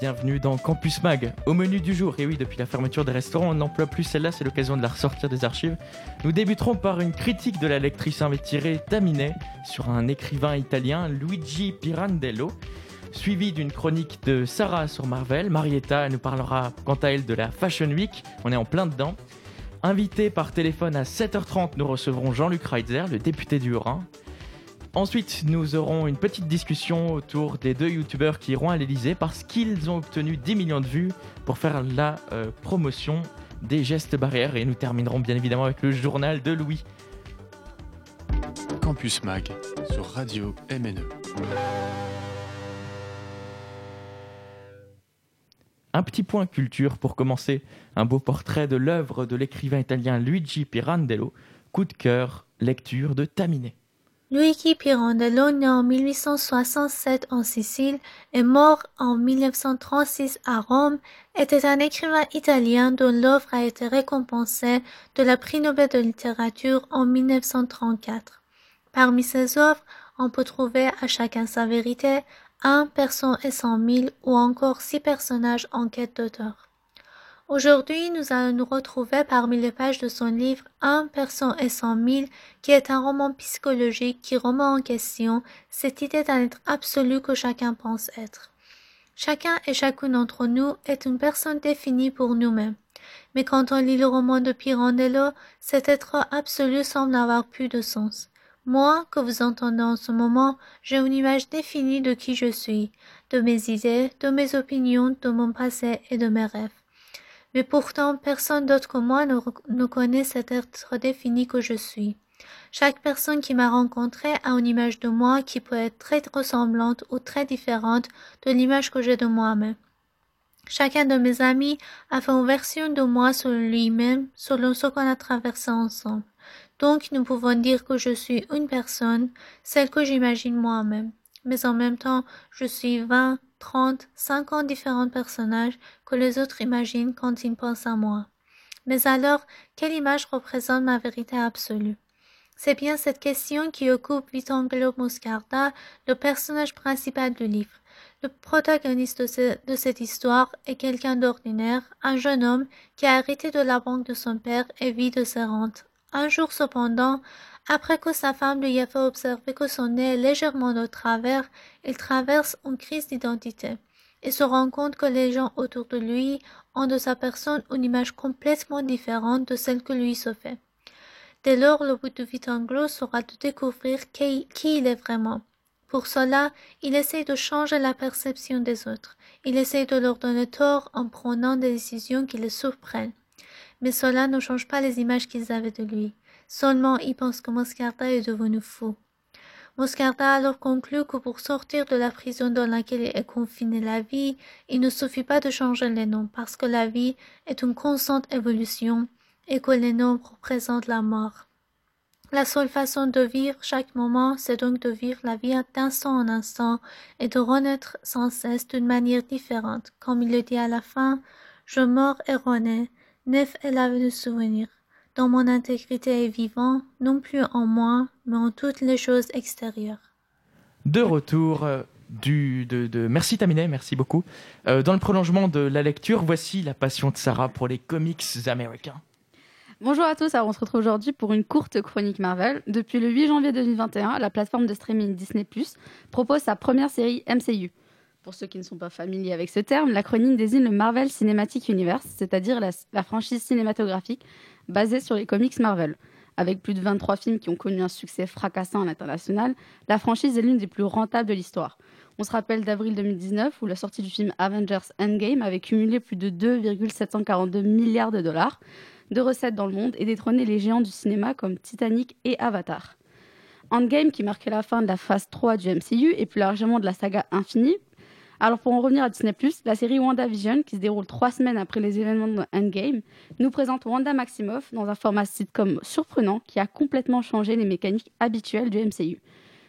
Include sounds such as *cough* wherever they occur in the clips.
Bienvenue dans Campus Mag. Au menu du jour, et oui, depuis la fermeture des restaurants, on n'emploie plus celle-là, c'est l'occasion de la ressortir des archives. Nous débuterons par une critique de la lectrice invétirée Taminet sur un écrivain italien, Luigi Pirandello, suivi d'une chronique de Sarah sur Marvel. Marietta nous parlera quant à elle de la Fashion Week, on est en plein dedans. Invité par téléphone à 7h30, nous recevrons Jean-Luc Reitzer, le député du Haut-Rhin. Ensuite, nous aurons une petite discussion autour des deux youtubeurs qui iront à l'Elysée parce qu'ils ont obtenu 10 millions de vues pour faire la euh, promotion des gestes barrières. Et nous terminerons bien évidemment avec le journal de Louis. Campus Mag sur Radio MNE. Un petit point culture pour commencer. Un beau portrait de l'œuvre de l'écrivain italien Luigi Pirandello. Coup de cœur, lecture de Taminet. Luigi Pirandello, né en 1867 en Sicile et mort en 1936 à Rome, était un écrivain italien dont l'œuvre a été récompensée de la prix Nobel de littérature en 1934. Parmi ses œuvres, on peut trouver à chacun sa vérité, un personne et cent mille ou encore six personnages en quête d'auteur. Aujourd'hui, nous allons nous retrouver parmi les pages de son livre Un personne et cent mille, qui est un roman psychologique qui remet en question cette idée d'un être absolu que chacun pense être. Chacun et chacune d'entre nous est une personne définie pour nous-mêmes. Mais quand on lit le roman de Pirandello, cet être absolu semble avoir plus de sens. Moi, que vous entendez en ce moment, j'ai une image définie de qui je suis, de mes idées, de mes opinions, de mon passé et de mes rêves. Mais pourtant, personne d'autre que moi ne, connaît cet être défini que je suis. Chaque personne qui m'a rencontré a une image de moi qui peut être très ressemblante ou très différente de l'image que j'ai de moi-même. Chacun de mes amis a fait une version de moi sur lui-même selon ce qu'on a traversé ensemble. Donc nous pouvons dire que je suis une personne, celle que j'imagine moi-même. Mais en même temps, je suis vain 30, 50 différents personnages que les autres imaginent quand ils pensent à moi. Mais alors, quelle image représente ma vérité absolue? C'est bien cette question qui occupe Vitangelo Muscarda, le personnage principal du livre. Le protagoniste de, cette histoire est quelqu'un d'ordinaire, un jeune homme qui a hérité de la banque de son père et vit de ses rentes un jour cependant, après que sa femme lui ait fait observer que son nez est légèrement de travers, il traverse une crise d'identité et se rend compte que les gens autour de lui ont de sa personne une image complètement différente de celle que lui se fait. Dès lors, le but de Vitanglo sera de découvrir qui, qui il est vraiment. Pour cela, il essaie de changer la perception des autres. Il essaie de leur donner tort en prenant des décisions qui les surprennent. Mais cela ne change pas les images qu'ils avaient de lui. Seulement il pense que Moscarda est devenu fou. Moscarda alors conclut que pour sortir de la prison dans laquelle est confinée la vie, il ne suffit pas de changer les noms parce que la vie est une constante évolution et que les noms représentent la mort. La seule façon de vivre chaque moment, c'est donc de vivre la vie d'instant en instant et de renaître sans cesse d'une manière différente. Comme il le dit à la fin, je mors et neuf est la de souvenir dans mon intégrité est vivant, non plus en moi, mais en toutes les choses extérieures. De retour euh, du, de, Merci Taminet, merci beaucoup. Euh, dans le prolongement de la lecture, voici la passion de Sarah pour les comics américains. Bonjour à tous, alors on se retrouve aujourd'hui pour une courte chronique Marvel. Depuis le 8 janvier 2021, la plateforme de streaming Disney Plus propose sa première série MCU. Pour ceux qui ne sont pas familiers avec ce terme, la chronique désigne le Marvel Cinematic Universe, c'est-à-dire la, franchise cinématographique basée sur les comics Marvel. Avec plus de 23 films qui ont connu un succès fracassant à l'international, la franchise est l'une des plus rentables de l'histoire. On se rappelle d'avril 2019 où la sortie du film Avengers Endgame avait cumulé plus de 2,742 milliards de dollars de recettes dans le monde et détrôné les géants du cinéma comme Titanic et Avatar. Endgame, qui marquait la fin de la phase 3 du MCU et plus largement de la saga Infinie, Alors pour en revenir à Disney+, la série WandaVision, qui se déroule trois semaines après les événements de Endgame, nous présente Wanda Maximoff dans un format sitcom surprenant qui a complètement changé les mécaniques habituelles du MCU.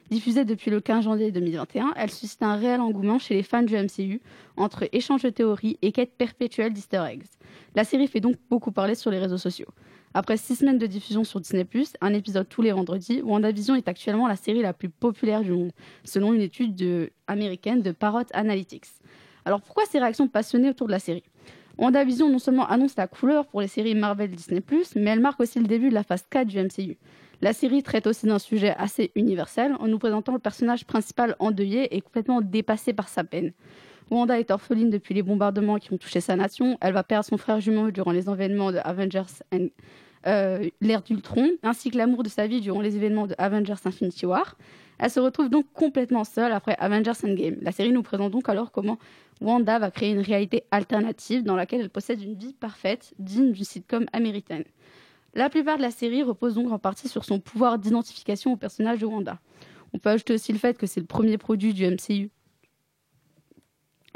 Diffusée depuis le 15 janvier 2021, elle suscite un réel engouement chez les fans du MCU, entre échanges de théories et quête perpétuelle d'easter eggs. La série fait donc beaucoup parler sur les réseaux sociaux. Après six semaines de diffusion sur Disney+, un épisode tous les vendredis, WandaVision est actuellement la série la plus populaire du monde, selon une étude de- américaine de Parrot Analytics. Alors pourquoi ces réactions passionnées autour de la série? WandaVision non seulement annonce la couleur pour les séries Marvel Disney+, mais elle marque aussi le début de la phase 4 du MCU. La série traite aussi d'un sujet assez universel en nous présentant le personnage principal endeuillé et complètement dépassé par sa peine. Wanda est orpheline depuis les bombardements qui ont touché sa nation. Elle va perdre son frère jumeau durant les événements de Avengers and- euh, l'ère d'Ultron, ainsi que l'amour de sa vie durant les événements de Avengers Infinity War. Elle se retrouve donc complètement seule après Avengers Endgame. La série nous présente donc alors comment Wanda va créer une réalité alternative dans laquelle elle possède une vie parfaite, digne d'une sitcom américaine. La plupart de la série repose donc en partie sur son pouvoir d'identification au personnage de Wanda. On peut ajouter aussi le fait que c'est le premier produit du MCU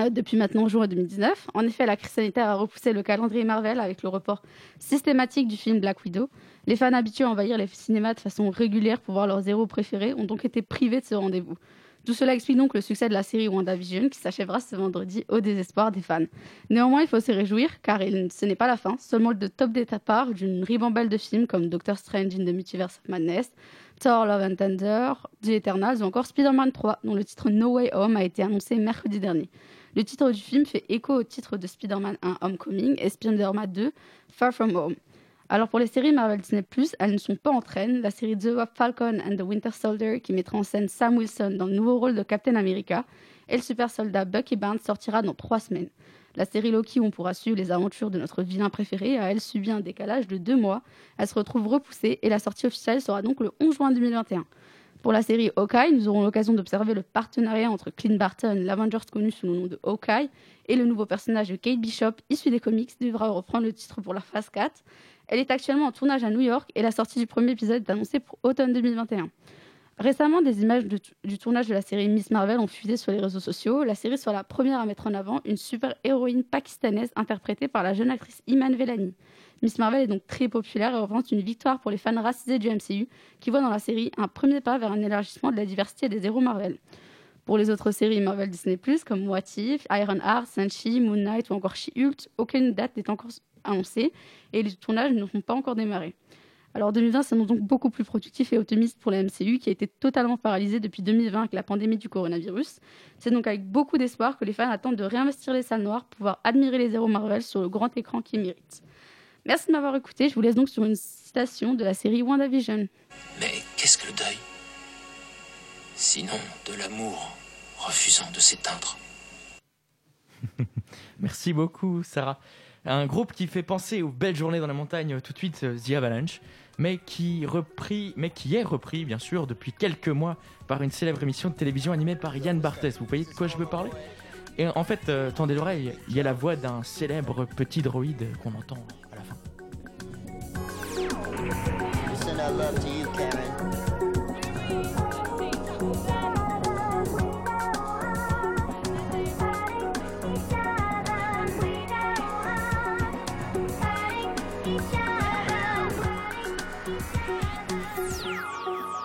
depuis maintenant juin 2019. En effet, la crise sanitaire a repoussé le calendrier Marvel avec le report systématique du film Black Widow. Les fans habitués à envahir les cinémas de façon régulière pour voir leurs héros préférés ont donc été privés de ce rendez-vous. Tout cela explique donc le succès de la série WandaVision qui s'achèvera ce vendredi au désespoir des fans. Néanmoins, il faut se réjouir car ce n'est pas la fin, seulement le top départ d'une ribambelle de films comme Doctor Strange in the Multiverse of Madness, Thor Love and Thunder, The Eternals ou encore Spider-Man 3 dont le titre No Way Home a été annoncé mercredi dernier. Le titre du film fait écho au titre de Spider-Man 1 Homecoming et Spider-Man 2 Far From Home. Alors pour les séries Marvel Disney+, elles ne sont pas en traîne. La série The Falcon and the Winter Soldier, qui mettra en scène Sam Wilson dans le nouveau rôle de Captain America, et le super soldat Bucky Barnes sortira dans trois semaines. La série Loki, où on pourra suivre les aventures de notre vilain préféré, a elle subi un décalage de deux mois. Elle se retrouve repoussée et la sortie officielle sera donc le 11 juin 2021. Pour la série Hawkeye, nous aurons l'occasion d'observer le partenariat entre Clint Barton, l'Avengers connu sous le nom de Hawkeye, et le nouveau personnage de Kate Bishop, issu des comics, devra reprendre le titre pour la phase 4. Elle est actuellement en tournage à New York et la sortie du premier épisode est annoncée pour automne 2021. Récemment, des images du tournage de la série Miss Marvel ont fuité sur les réseaux sociaux. La série sera la première à mettre en avant une super-héroïne pakistanaise interprétée par la jeune actrice Iman Vellani. Miss Marvel est donc très populaire et représente une victoire pour les fans racisés du MCU qui voient dans la série un premier pas vers un élargissement de la diversité des héros Marvel. Pour les autres séries Marvel Disney+, comme What If, Iron Heart, Shang-Chi, Moon Knight ou encore She-Hulk, aucune date n'est encore annoncée et les tournages ne sont pas encore démarrés. Alors 2020 s'annonce donc beaucoup plus productif et optimiste pour la MCU qui a été totalement paralysée depuis 2020 avec la pandémie du coronavirus. C'est donc avec beaucoup d'espoir que les fans attendent de réinvestir les salles noires pour pouvoir admirer les héros Marvel sur le grand écran qu'ils méritent. Merci de m'avoir écouté, je vous laisse donc sur une citation de la série WandaVision. Mais qu'est-ce que le deuil? Sinon de l'amour refusant de s'éteindre. *laughs* Merci beaucoup, Sarah. Un groupe qui fait penser aux belles journées dans la montagne, tout de suite, euh, The Avalanche, mais qui, repris, mais qui est repris, bien sûr, depuis quelques mois par une célèbre émission de télévision animée par Yann Barthès. Vous voyez de quoi je veux parler? Et en fait, euh, tendez l'oreille, il y a la voix d'un célèbre petit droïde qu'on entend love to you, Karen.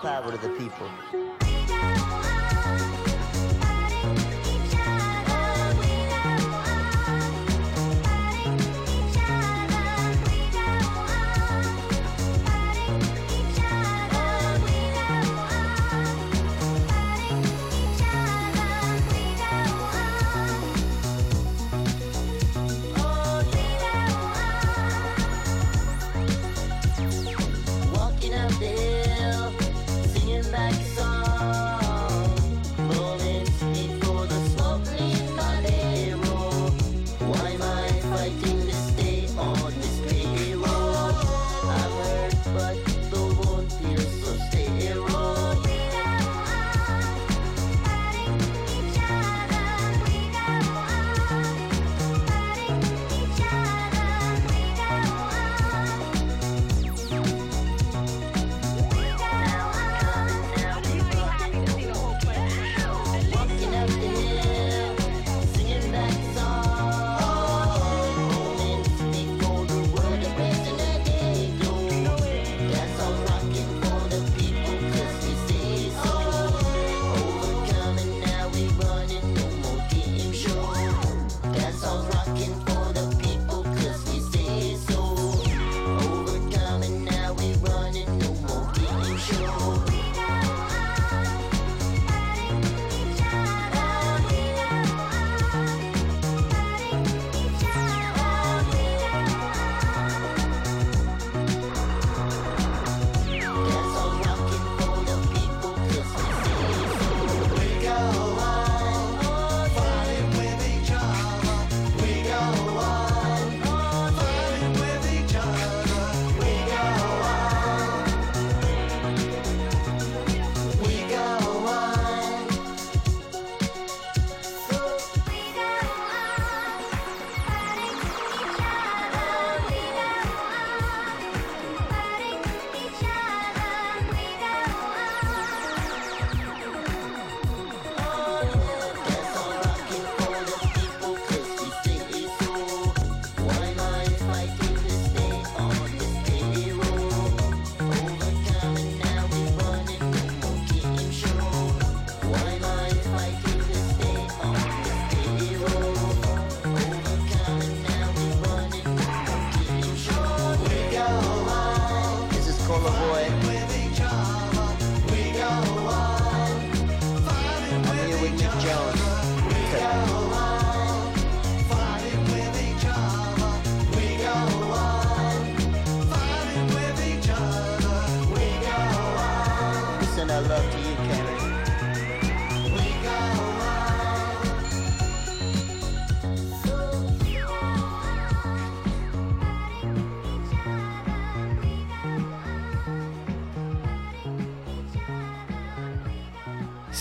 Power to the people.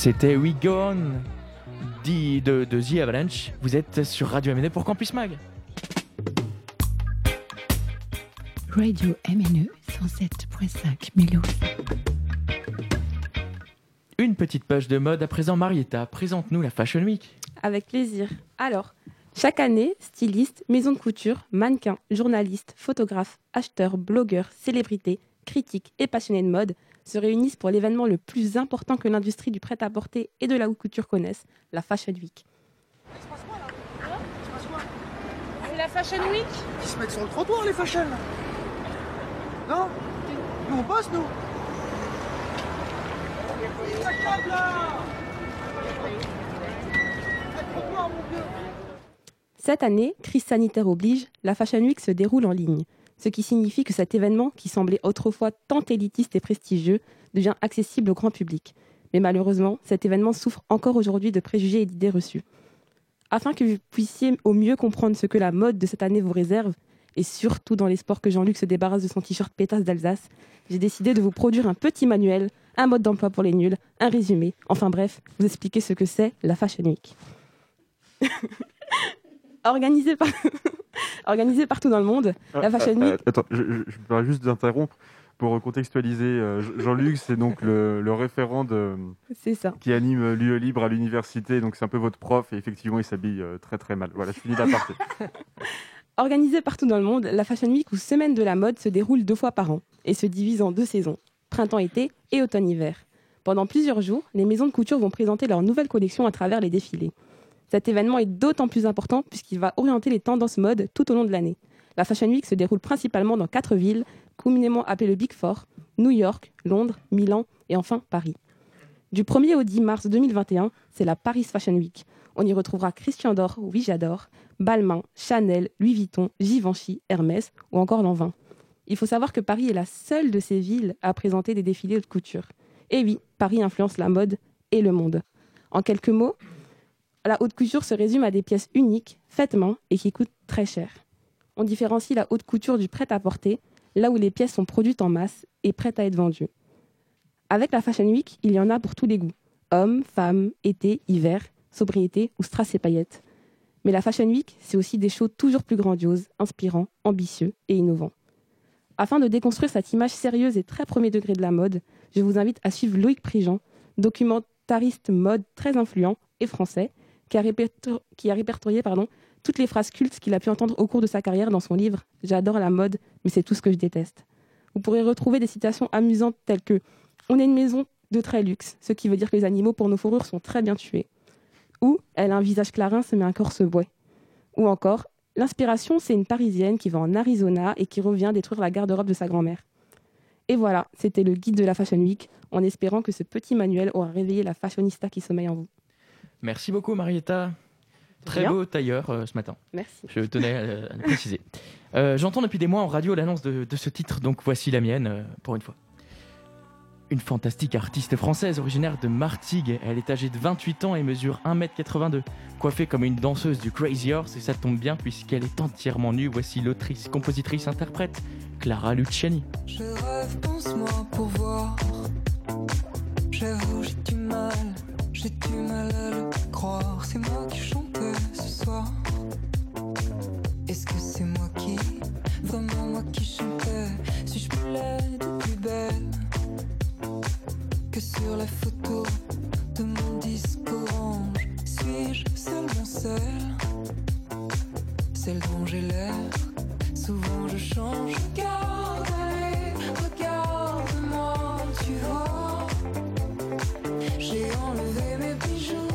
C'était We Go On dit de, de The Avalanche. Vous êtes sur Radio MNE pour Campus Mag. Radio MNE 107.5 Mulhouse. Une petite page de mode à présent. Marietta, présente-nous la Fashion Week. Avec plaisir. Alors, chaque année, stylistes, maisons de couture, mannequins, journalistes, photographes, acheteurs, blogueurs, célébrités, critiques et passionnés de mode se réunissent pour l'événement le plus important que l'industrie du prêt-à-porter et de la haute couture connaissent, la Fashion Week. C'est la Fashion Week Ils se mettent sur le trottoir, les fashion. Non Nous, on bosse, nous. Ça claque, là Trottoir, mon vieux Cette année, crise sanitaire oblige, la Fashion Week se déroule en ligne, ce qui signifie que cet événement, qui semblait autrefois tant élitiste et prestigieux, devient accessible au grand public. Mais malheureusement, cet événement souffre encore aujourd'hui de préjugés et d'idées reçues. Afin que vous puissiez au mieux comprendre ce que la mode de cette année vous réserve, et surtout dans l'espoir que Jean-Luc se débarrasse de son t-shirt pétasse d'Alsace, j'ai décidé de vous produire un petit manuel, un mode d'emploi pour les nuls, un résumé, enfin bref, vous expliquer ce que c'est la Fashion Week. *laughs* Par... *laughs* Organisée partout dans le monde, la Fashion Euh, Week... attends, je, permets juste d'interrompre pour contextualiser. euh, Jean-Luc, c'est donc le, le référent de, ça. qui anime l'UE Libre à l'université, donc c'est un peu votre prof, et effectivement, il s'habille euh, très très mal. Voilà, je finis l'aparté. *laughs* Organisée partout dans le monde, la Fashion Week ou Semaine de la mode se déroule deux fois par an et se divise en deux saisons, printemps-été et automne-hiver. Pendant plusieurs jours, les maisons de couture vont présenter leurs nouvelles collections à travers les défilés. Cet événement est d'autant plus important puisqu'il va orienter les tendances mode tout au long de l'année. La Fashion Week se déroule principalement dans quatre villes, communément appelées le Big Four, New York, Londres, Milan et enfin Paris. Du 1er au 10 mars 2021, c'est la Paris Fashion Week. On y retrouvera Christian Dior, oui j'adore, Balmain, Chanel, Louis Vuitton, Givenchy, Hermès ou encore Lanvin. Il faut savoir que Paris est la seule de ces villes à présenter des défilés de couture. Et oui, Paris influence la mode et le monde. En quelques mots, la haute couture se résume à des pièces uniques, faites main et qui coûtent très cher. On différencie la haute couture du prêt-à-porter, là où les pièces sont produites en masse et prêtes à être vendues. Avec la Fashion Week, il y en a pour tous les goûts. Hommes, femmes, été, hiver, sobriété ou strass et paillettes. Mais la Fashion Week, c'est aussi des shows toujours plus grandioses, inspirants, ambitieux et innovants. Afin de déconstruire cette image sérieuse et très premier degré de la mode, je vous invite à suivre Loïc Prigent, documentariste mode très influent et français, qui a, répertorié pardon, toutes les phrases cultes qu'il a pu entendre au cours de sa carrière dans son livre J'adore la mode, mais c'est tout ce que je déteste. Vous pourrez retrouver des citations amusantes telles que On est une maison de très luxe, ce qui veut dire que les animaux pour nos fourrures sont très bien tués. Ou Elle a un visage clarin, mais un corps se boit. Ou encore L'inspiration, c'est une Parisienne qui va en Arizona et qui revient détruire la garde-robe de sa grand-mère. Et voilà, c'était le guide de la Fashion Week, en espérant que ce petit manuel aura réveillé la fashionista qui sommeille en vous. Merci beaucoup, Marietta. Très beau tailleur euh, ce matin. Merci. Je tenais à, à le préciser. *laughs* Euh, J'entends depuis des mois en radio l'annonce de, de ce titre, donc voici la mienne euh, pour une fois. Une fantastique artiste française originaire de Martigues. Elle est âgée de 28 ans et mesure 1m82. Coiffée comme une danseuse du Crazy Horse, et ça tombe bien puisqu'elle est entièrement nue. Voici l'autrice, compositrice, interprète, Clara Luciani. Je rêve, pense-moi pour voir. J'avoue, j'ai du mal, j'ai du mal à le croire. C'est moi qui chantais ce soir. Est-ce que c'est moi qui, vraiment moi qui chantais Suis-je plus laide ou plus belle? Que sur la photo de mon disque orange Suis-je seulement celle, celle dont j'ai l'air Souvent je change, enlevé mes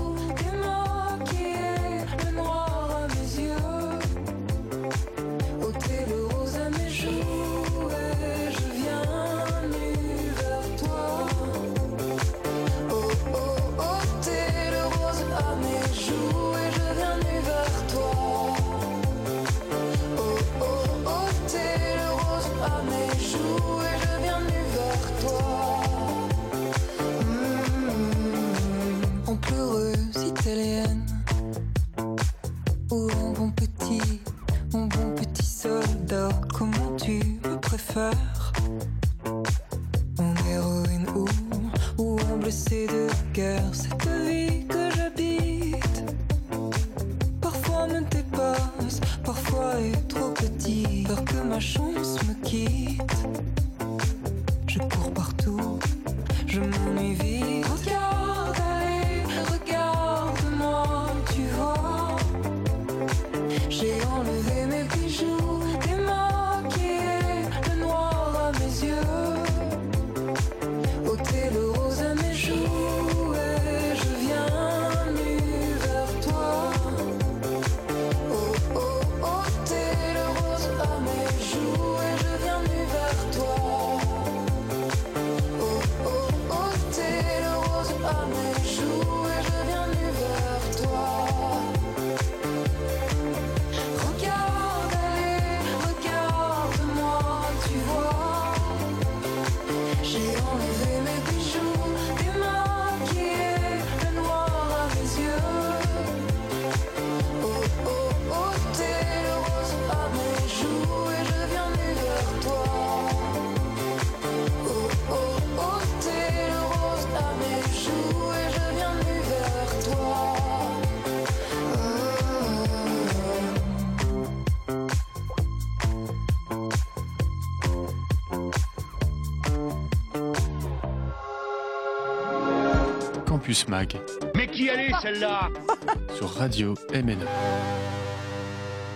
Campus Mag Mais qui allait celle-là *laughs* sur Radio MNE.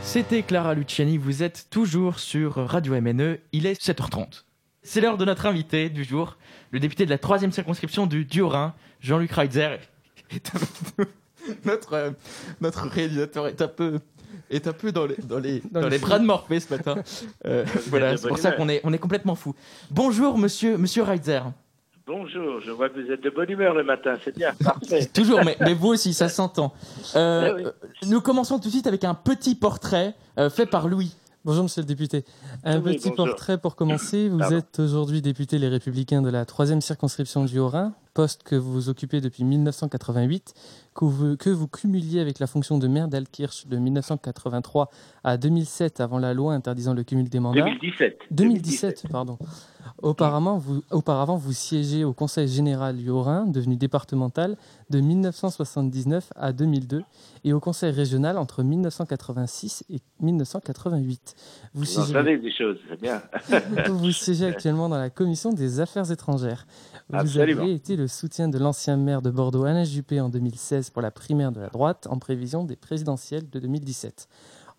C'était Clara Luciani, vous êtes toujours sur Radio MNE, il est 7h30. C'est l'heure de notre invité du jour, le député de la troisième circonscription du Diorin, Jean-Luc Reitzer. *laughs* Notre, euh, notre réalisateur est un peu, est un peu dans les, dans les, Dans dans le les fou. bras de Morphée ce matin. Euh, *laughs* voilà, c'est pour ça qu'on est, on est complètement fou. Bonjour monsieur, monsieur Reitzer. Bonjour, je vois que vous êtes de bonne humeur le matin, c'est bien, *laughs* parfait. Toujours, mais, mais vous aussi, ça s'entend. Euh, Eh oui. euh, Nous commençons tout de suite avec un petit portrait euh, fait par Louis. Bonjour Monsieur le député. Un Oui, petit bonjour. portrait pour commencer. Vous Pardon. êtes aujourd'hui député Les Républicains de la troisième circonscription du Haut-Rhin, poste que vous occupez depuis 1988, que vous, que vous cumuliez avec la fonction de maire d'Alkirch de 1983 à 2007 avant la loi interdisant le cumul des mandats. 2017. 2017, pardon. Auparavant vous, auparavant, vous siégez au Conseil général du Haut-Rhin, devenu départemental, de 1979 à 2002, et au Conseil régional entre 1986 et 1988. Vous Vous en siégez, savez des choses, c'est bien. *laughs* *laughs* vous siégez actuellement dans la Commission des Affaires étrangères. Vous Absolument. avez été le soutien de l'ancien maire de Bordeaux, Alain Juppé, en 2016 pour la primaire de la droite, en prévision des présidentielles de 2017.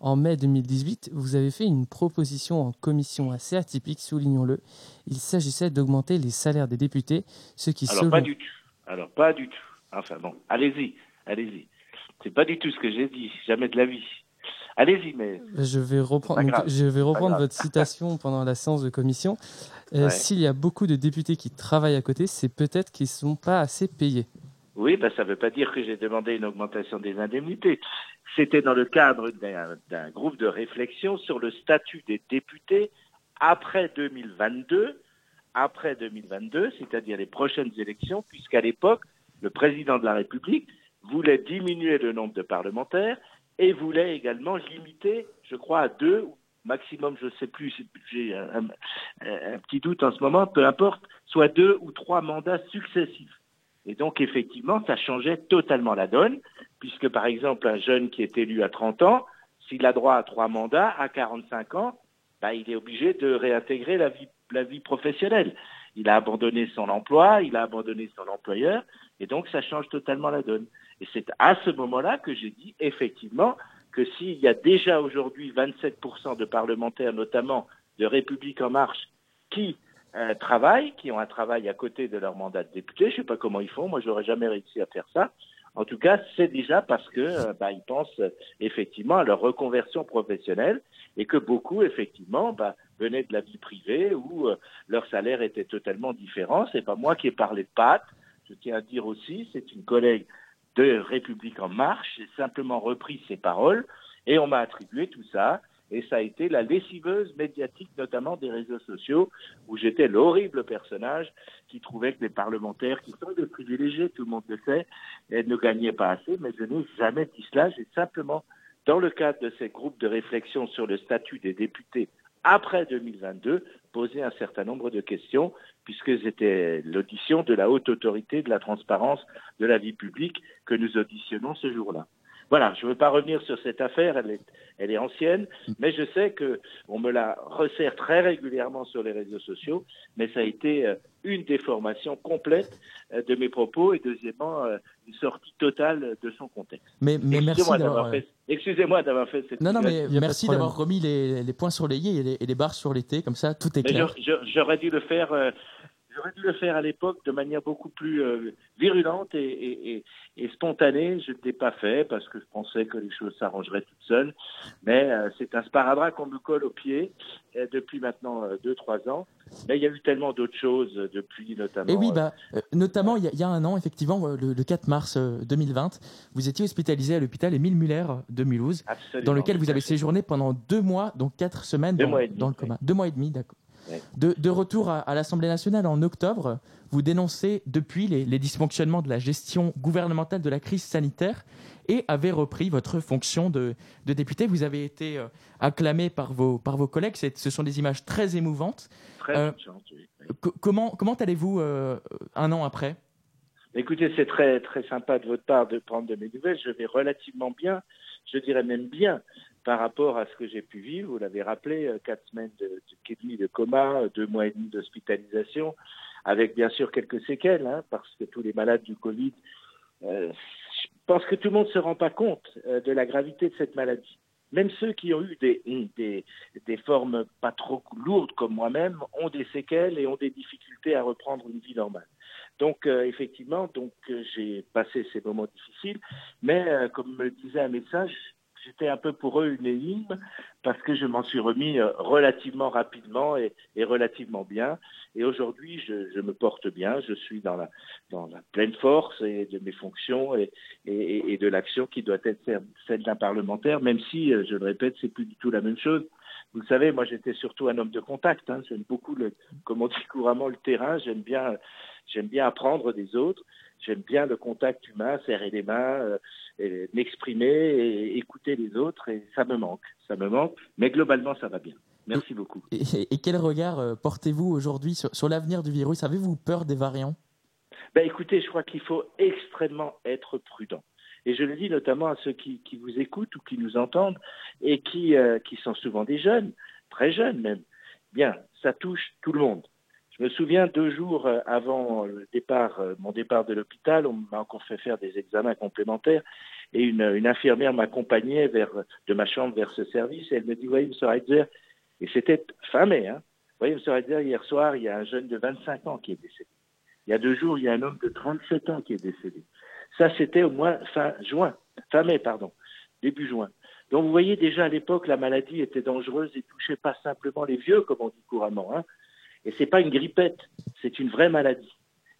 En mai 2018, vous avez fait une proposition en commission assez atypique, soulignons-le. Il s'agissait d'augmenter les salaires des députés, ce qui, Alors selon... pas du tout. Alors pas du tout. Enfin bon, allez-y, allez-y. C'est pas du tout ce que j'ai dit, jamais de la vie. Allez-y, mais Je vais reprendre, donc, je vais votre citation *laughs* pendant la séance de commission. Euh, Ouais. S'il y a beaucoup de députés qui travaillent à côté, c'est peut-être qu'ils ne sont pas assez payés. oui, ben, ça ne veut pas dire que j'ai demandé une augmentation des indemnités. C'était dans le cadre d'un d'un groupe de réflexion sur le statut des députés après 2022, après 2022, c'est-à-dire les prochaines élections, puisqu'à l'époque, le président de la République voulait diminuer le nombre de parlementaires et voulait également limiter, je crois, à deux, maximum, je ne sais plus, j'ai un, petit doute en ce moment, peu importe, soit deux ou trois mandats successifs. Et donc, effectivement, ça changeait totalement la donne, puisque, par exemple, un jeune qui est élu à 30 ans, s'il a droit à trois mandats, à 45 ans, bah, il est obligé de réintégrer la vie professionnelle. Il a abandonné son emploi, il a abandonné son employeur, et donc ça change totalement la donne. Et c'est à ce moment-là que j'ai dit, effectivement, que s'il y a déjà aujourd'hui 27% de parlementaires, notamment de République en marche, qui euh, travaillent, qui ont un travail à côté de leur mandat de député. Je ne sais pas comment ils font, moi j'aurais jamais réussi à faire ça. En tout cas, c'est déjà parce que euh, bah, ils pensent euh, effectivement à leur reconversion professionnelle et que beaucoup effectivement bah, venaient de la vie privée où euh, leur salaire était totalement différent. C'est pas moi qui ai parlé de pâtes. Je tiens à dire aussi, c'est une collègue de République en marche. J'ai simplement repris ses paroles et on m'a attribué tout ça. Et ça a été la lessiveuse médiatique, notamment des réseaux sociaux, où j'étais l'horrible personnage qui trouvait que les parlementaires, qui sont des privilégiés, tout le monde le sait, ne gagnaient pas assez. Mais je n'ai jamais dit cela. J'ai simplement, dans le cadre de ces groupes de réflexion sur le statut des députés après 2022, poser un certain nombre de questions, puisque c'était l'audition de la haute autorité de la transparence de la vie publique que nous auditionnons ce jour-là. Voilà, je ne veux pas revenir sur cette affaire, elle est, elle est ancienne, mais je sais que on me la resserre très régulièrement sur les réseaux sociaux, mais ça a été euh, une déformation complète euh, de mes propos et deuxièmement euh, une sortie totale de son contexte. Mais, mais merci Excusez-moi d'avoir. fait, excusez-moi d'avoir fait cette Non, non, mais merci d'avoir remis les, les points sur les i et les, et les barres sur les t, comme ça tout est Mais clair. j'aurais dû le faire. J'aurais dû le faire à l'époque de manière beaucoup plus euh, virulente et, et- et- et spontanée. Je ne l'ai pas fait parce que je pensais que les choses s'arrangeraient toutes seules. Mais euh, c'est un sparadrap qu'on me colle au pied euh, depuis maintenant 2-3 ans. Mais il y a eu tellement d'autres choses depuis, notamment. Et oui, bah, notamment il y, a- il y a un an, effectivement, le, le 4 mars euh, 2020, vous étiez hospitalisé à l'hôpital Émile Muller de Mulhouse, Absolument, dans lequel vous avez séjourné pendant deux mois, donc quatre semaines Deux dans, mois demi, dans le oui. coma. Deux mois et demi, d'accord. De, de retour à, à l'Assemblée nationale en octobre, vous dénoncez depuis les, les dysfonctionnements de la gestion gouvernementale de la crise sanitaire et avez repris votre fonction de, de député. Vous avez été euh, acclamé par vos, par vos collègues. C'est- Ce sont des images très émouvantes. Très Euh, oui. comment comment allez-vous euh, un an après? Écoutez, c'est très très sympa de votre part de prendre de mes nouvelles. Je vais relativement bien, je dirais même bien, par rapport à ce que j'ai pu vivre. Vous l'avez rappelé, euh, quatre semaines de, de, de coma, deux mois et demi d'hospitalisation, avec bien sûr quelques séquelles, hein, parce que tous les malades du Covid, euh, je pense que tout le monde ne se rend pas compte euh, de la gravité de cette maladie. Même ceux qui ont eu des, des, des formes pas trop lourdes comme moi-même ont des séquelles et ont des difficultés à reprendre une vie normale. Donc euh, effectivement, donc euh, j'ai passé ces moments difficiles, mais euh, comme me le disait un message, j'étais un peu pour eux une énigme parce que je m'en suis remis euh, relativement rapidement et, relativement bien. Et aujourd'hui, je, je me porte bien, je suis dans la dans la pleine force et de mes fonctions et, et, et de l'action qui doit être celle- celle d'un parlementaire, même si, euh, je le répète, c'est plus du tout la même chose. Vous le savez, moi j'étais surtout un homme de contact. Hein. J'aime beaucoup, le, comme on dit couramment, le terrain. J'aime bien, j'aime bien apprendre des autres. J'aime bien le contact humain, serrer les mains, euh, m'exprimer et écouter les autres. Et ça me manque, ça me manque. Mais globalement, ça va bien. Merci beaucoup. et, et quel regard euh, portez-vous aujourd'hui sur, sur l'avenir du virus? Avez-vous peur des variants? Ben, écoutez, je crois qu'il faut extrêmement être prudent. Et je le dis notamment à ceux qui, qui vous écoutent ou qui nous entendent et qui, euh, qui sont souvent des jeunes, très jeunes même. Bien, ça touche tout le monde. Je me souviens deux jours euh, avant le départ, euh, mon départ de l'hôpital, on m'a encore fait faire des examens complémentaires et une, une infirmière m'accompagnait vers de ma chambre vers ce service et elle me dit, voyez, M. Reitzer, et c'était fin mai, hein, voyez, M. Reitzer, hier soir, il y a un jeune de 25 ans qui est décédé. Il y a deux jours, il y a un homme de 37 ans qui est décédé. Ça, c'était au moins fin juin, fin mai, pardon, début juin. Donc, vous voyez déjà à l'époque, la maladie était dangereuse et touchait pas simplement les vieux, comme on dit couramment. Hein. Et c'est pas une grippette, c'est une vraie maladie.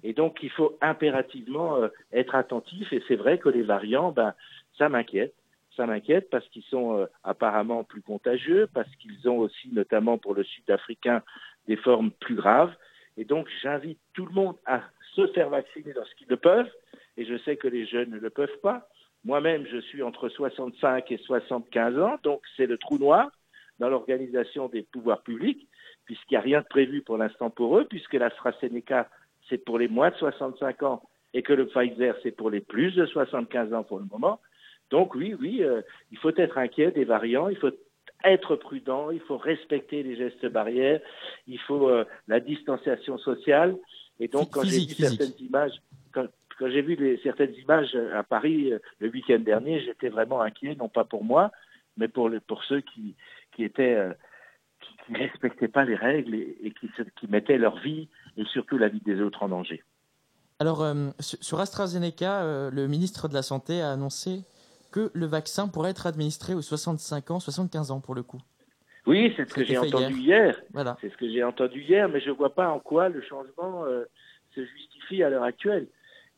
Et donc, il faut impérativement euh, être attentif. Et c'est vrai que les variants, ben, ça m'inquiète. Ça m'inquiète parce qu'ils sont euh, apparemment plus contagieux, parce qu'ils ont aussi, notamment pour le sud-africain, des formes plus graves. Et donc, j'invite tout le monde à se faire vacciner lorsqu'ils le peuvent. Et je sais que les jeunes ne le peuvent pas. Moi-même, je suis entre 65 et 75 ans, donc c'est le trou noir dans l'organisation des pouvoirs publics, puisqu'il n'y a rien de prévu pour l'instant pour eux, puisque l'AstraZeneca, c'est pour les moins de 65 ans, et que le Pfizer, c'est pour les plus de 75 ans pour le moment. Donc oui, oui, euh, il faut être inquiet des variants, il faut être prudent, il faut respecter les gestes barrières, il faut euh, la distanciation sociale. Et donc, quand j'ai vu certaines images, quand, quand j'ai vu les, certaines images à Paris euh, le week-end dernier, j'étais vraiment inquiet, non pas pour moi, mais pour, le, pour ceux qui, qui étaient qui, qui respectaient pas les règles et, et qui, se- qui mettaient leur vie et surtout la vie des autres en danger. Alors, euh, sur AstraZeneca, euh, le ministre de la Santé a annoncé que le vaccin pourrait être administré aux 65 ans, 75 ans pour le coup. Oui, c'est ce que j'ai entendu hier. Voilà. C'est ce que j'ai entendu hier, mais je ne vois pas en quoi le changement euh, se justifie à l'heure actuelle.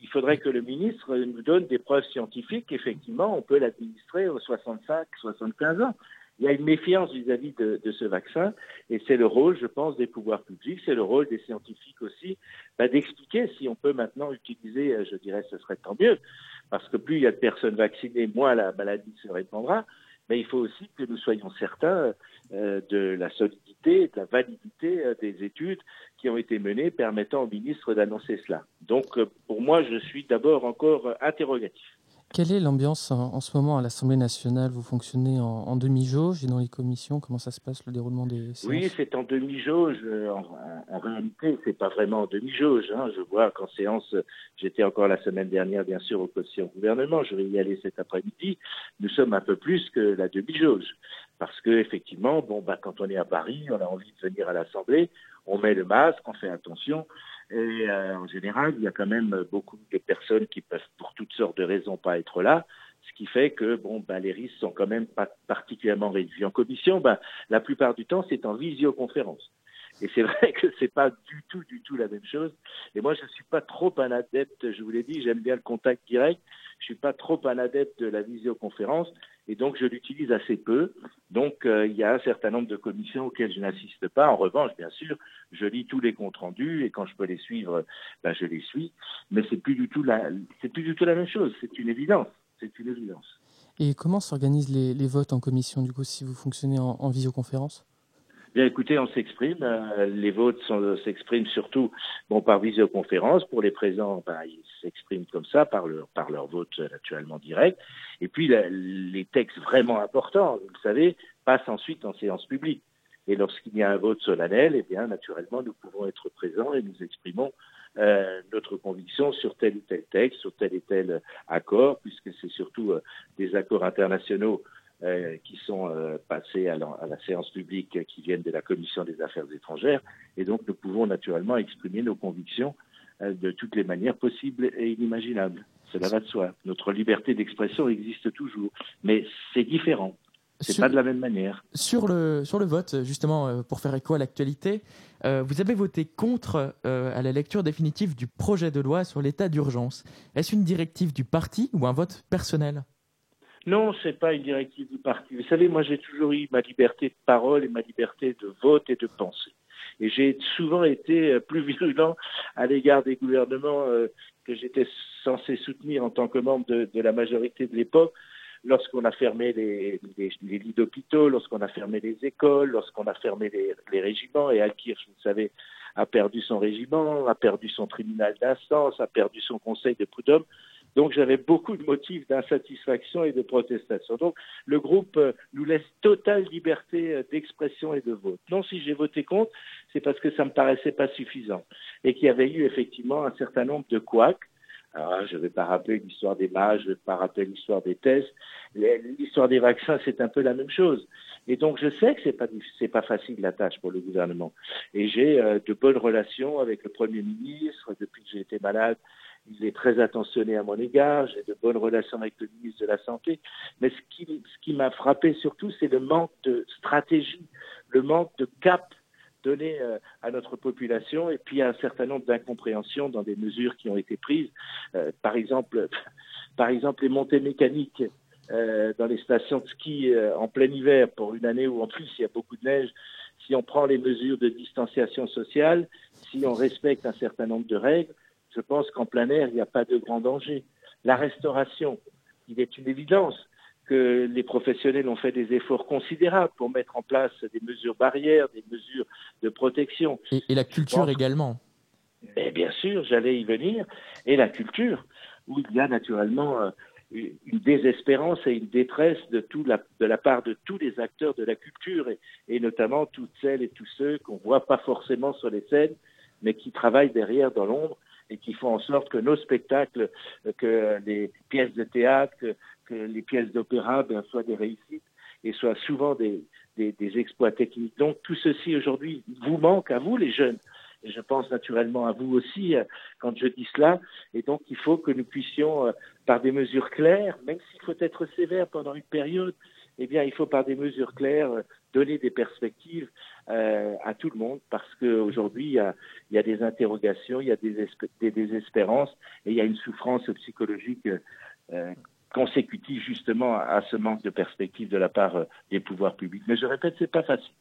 Il faudrait que le ministre nous donne des preuves scientifiques qu'effectivement, on peut l'administrer aux 65, 75 ans. Il y a une méfiance vis-à-vis de, de ce vaccin, et c'est le rôle, je pense, des pouvoirs publics, c'est le rôle des scientifiques aussi, bah, d'expliquer si on peut maintenant utiliser, euh, je dirais, ce serait tant mieux, parce que plus il y a de personnes vaccinées, moins la maladie se répandra. mais il faut aussi que nous soyons certains euh, de la solidité, de la validité euh, des études qui ont été menées permettant au ministre d'annoncer cela. Donc, pour moi, je suis d'abord encore interrogatif. Quelle est l'ambiance en, en ce moment à l'Assemblée nationale? Vous fonctionnez en, en demi-jauge et dans les commissions Comment ça se passe le déroulement des séances? Oui, c'est en demi-jauge. Euh, En, en- réalité, c'est pas vraiment en demi-jauge. hein. Je vois qu'en séance, j'étais encore la semaine dernière, bien sûr, au quotient gouvernement. Je vais y aller cet après-midi. Nous sommes un peu plus que la demi-jauge. Parce que, effectivement, bon, bah, quand on est à Paris, on a envie de venir à l'Assemblée, on met le masque, on fait attention. Et euh, en général, il y a quand même beaucoup de personnes qui peuvent, pour toutes sortes de raisons, pas être là. Ce qui fait que bon, bah, les risques sont quand même pas particulièrement réduits. En commission, bah, la plupart du temps, c'est en visioconférence. Et c'est *laughs* vrai que c'est pas du tout, du tout la même chose. Et moi, je suis pas trop un adepte, je vous l'ai dit, j'aime bien le contact direct. Je suis pas trop un adepte de la visioconférence. Et donc, je l'utilise assez peu. Donc, euh, il y a un certain nombre de commissions auxquelles je n'assiste pas. En revanche, bien sûr, je lis tous les comptes rendus et quand je peux les suivre, ben, je les suis. Mais c'est plus du tout la, plus du tout la même chose. C'est une évidence. C'est une évidence. Et comment s'organisent les, votes en commission, du coup, si vous fonctionnez en visioconférence? Bien, écoutez, on s'exprime. euh, les votes s'expriment surtout bon, par visioconférence. Pour les présents, ben, ils s'expriment comme ça, par leur, par leur vote euh, naturellement direct. Et puis, les textes vraiment importants, vous le savez, passent ensuite en séance publique. Et lorsqu'il y a un vote solennel, eh bien, naturellement, nous pouvons être présents et nous exprimons euh, notre conviction sur tel ou tel texte, sur tel et tel accord, puisque c'est surtout euh, des accords internationaux euh, qui sont euh, passés à la, à la séance publique euh, qui viennent de la Commission des affaires étrangères. Et donc, nous pouvons naturellement exprimer nos convictions euh, de toutes les manières possibles et inimaginables. Cela va de soi. Notre liberté d'expression existe toujours, mais c'est différent. C'est pas de la même manière. Sur le, sur le vote, justement, pour faire écho à l'actualité, euh, vous avez voté contre euh, à la lecture définitive du projet de loi sur l'état d'urgence. Est-ce une directive du parti ou un vote personnel? Non, c'est pas une directive du parti. Vous savez, moi, j'ai toujours eu ma liberté de parole et ma liberté de vote et de pensée. Et j'ai souvent été euh, plus virulent à l'égard des gouvernements euh, que j'étais censé soutenir en tant que membre de, la majorité de l'époque, lorsqu'on a fermé les, lits d'hôpitaux, lorsqu'on a fermé les écoles, lorsqu'on a fermé les, régiments. Et Alkirch, vous savez, a perdu son régiment, a perdu son tribunal d'instance, a perdu son conseil de prud'homme. Donc j'avais beaucoup de motifs d'insatisfaction et de protestation. Donc le groupe euh, nous laisse totale liberté euh, d'expression et de vote. Non, si j'ai voté contre, c'est parce que ça me paraissait pas suffisant et qu'il y avait eu effectivement un certain nombre de couacs. Alors, je ne vais pas rappeler l'histoire des mages, je ne vais pas rappeler l'histoire des tests. L'histoire des vaccins, c'est un peu la même chose. Et donc, je sais que c'est pas c'est pas facile la tâche pour le gouvernement. Et j'ai euh, de bonnes relations avec le Premier ministre depuis que j'ai été malade il est très attentionné à mon égard, j'ai de bonnes relations avec le ministre de la Santé, mais ce qui, ce qui m'a frappé surtout, c'est le manque de stratégie, le manque de cap donné euh, à notre population et puis un certain nombre d'incompréhensions dans des mesures qui ont été prises. Euh, par exemple, *laughs* par exemple les montées mécaniques euh, dans les stations de ski euh, en plein hiver pour une année où en plus il y a beaucoup de neige. Si on prend les mesures de distanciation sociale, si on respecte un certain nombre de règles, je pense qu'en plein air, il n'y a pas de grand danger. La restauration, il est une évidence que les professionnels ont fait des efforts considérables pour mettre en place des mesures barrières, des mesures de protection. Et, et la culture également. Mais bien sûr, j'allais y venir. Et la culture, où il y a naturellement euh, une désespérance et une détresse de, tout la, de la part de tous les acteurs de la culture, et, et notamment toutes celles et tous ceux qu'on voit pas forcément sur les scènes, mais qui travaillent derrière dans l'ombre et qui font en sorte que nos spectacles, que les pièces de théâtre, que, les pièces d'opéra ben, soient des réussites et soient souvent des, des, des exploits techniques. Donc tout ceci aujourd'hui vous manque à vous les jeunes. Et je pense naturellement à vous aussi euh, quand je dis cela. Et donc il faut que nous puissions, euh, par des mesures claires, même s'il faut être sévère pendant une période, eh bien il faut par des mesures claires euh, donner des perspectives euh, à tout le monde parce qu'aujourd'hui, il y a, il y a des interrogations, il y a des, des désespérances et il y a une souffrance psychologique euh, consécutive justement à ce manque de perspective de la part euh, des pouvoirs publics. Mais je répète, c'est pas facile.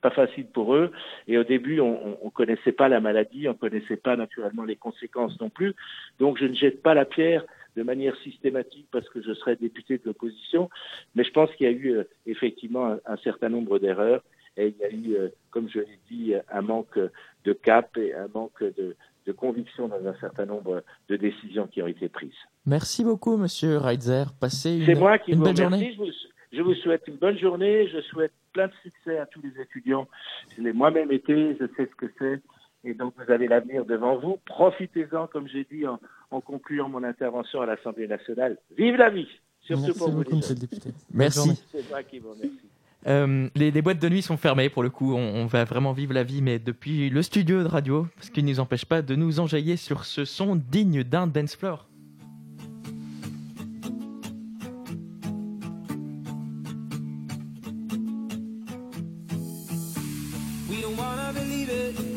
Pas facile pour eux. Et au début, on ne connaissait pas la maladie, on connaissait pas naturellement les conséquences non plus. Donc, je ne jette pas la pierre de manière systématique parce que je serais député de l'opposition, mais je pense qu'il y a eu euh, effectivement un, un, certain nombre d'erreurs et il y a eu, euh, comme je l'ai dit, un manque de cap et un manque de, de conviction dans un certain nombre de décisions qui ont été prises. Merci beaucoup, Monsieur Reitzer. Passez une, C'est moi qui une vous belle remercie. journée. Je vous, je vous souhaite une bonne journée. Je souhaite plein de succès à tous les étudiants. Je l'ai moi-même été. Je sais ce que c'est. Et donc, vous avez l'avenir devant vous. Profitez-en, comme j'ai dit en, en, concluant mon intervention à l'Assemblée nationale. Vive la vie Surtout Merci pour vous, beaucoup, monsieur le député. Merci. C'est moi qui vous remercie. Euh, les, les boîtes de nuit sont fermées pour le coup, on, on va vraiment vivre la vie, mais depuis le studio de radio, ce qui ne nous empêche pas de nous enjailler sur ce son digne d'un dance floor.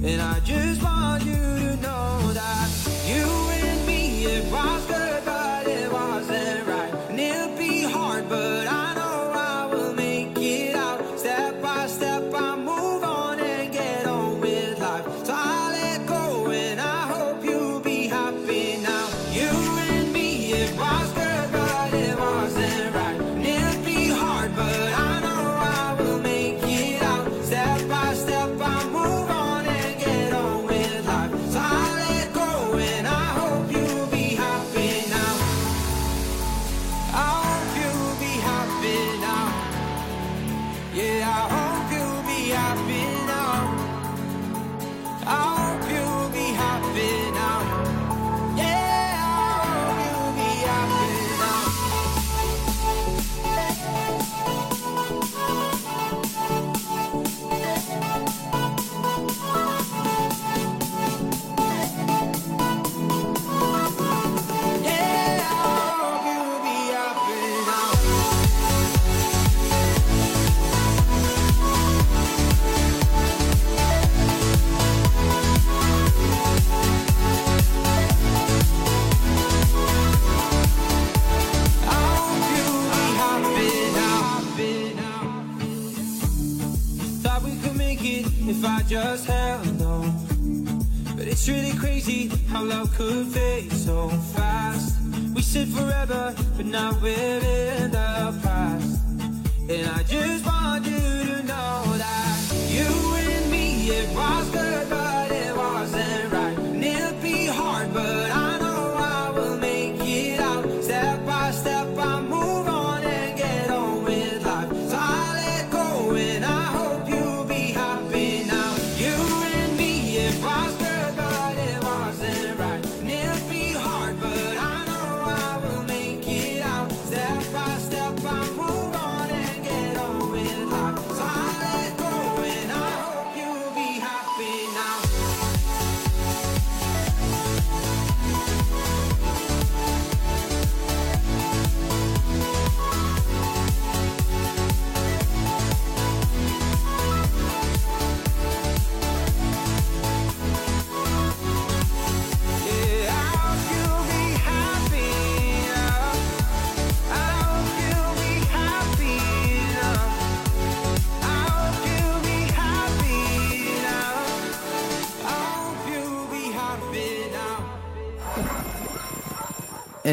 And I just want you to know that you and me, it was good, but it wasn't right. And it'll be hard, but I how love could fade so fast. We said forever, but now we're in the past. And I just want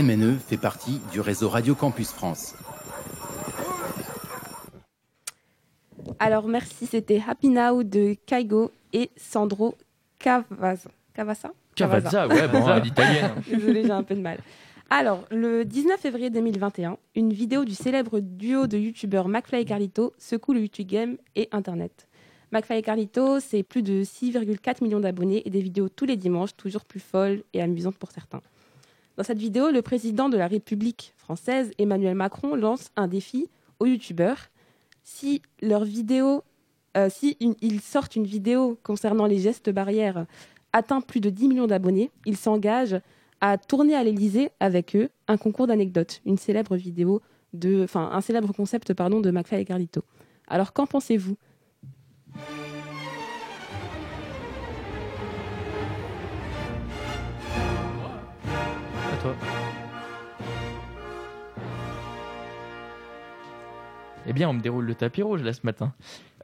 MNE fait partie du réseau Radio Campus France. Alors merci, c'était Happy Now de Kaigo et Sandro Cavazza? Cavassa Cavazza, ouais, bon, à l'italienne. *laughs* Désolée, j'ai un peu de mal. Alors, le 19 février 2021, une vidéo du célèbre duo de youtubeurs McFly et Carlito secoue le YouTube Game et Internet. McFly et Carlito, c'est plus de 6,4 millions d'abonnés et des vidéos tous les dimanches, toujours plus folles et amusantes pour certains. Dans cette vidéo, le président de la République française, Emmanuel Macron, lance un défi aux youtubeurs. Si leur vidéo, euh, si ils sortent une vidéo concernant les gestes barrières atteint plus de 10 millions d'abonnés, ils s'engagent à tourner à l'Elysée avec eux un concours d'anecdotes, une célèbre vidéo de, enfin, un célèbre concept pardon de McFly et Carlito. Alors qu'en pensez-vous? Toi. Eh bien, on me déroule le tapis rouge là ce matin.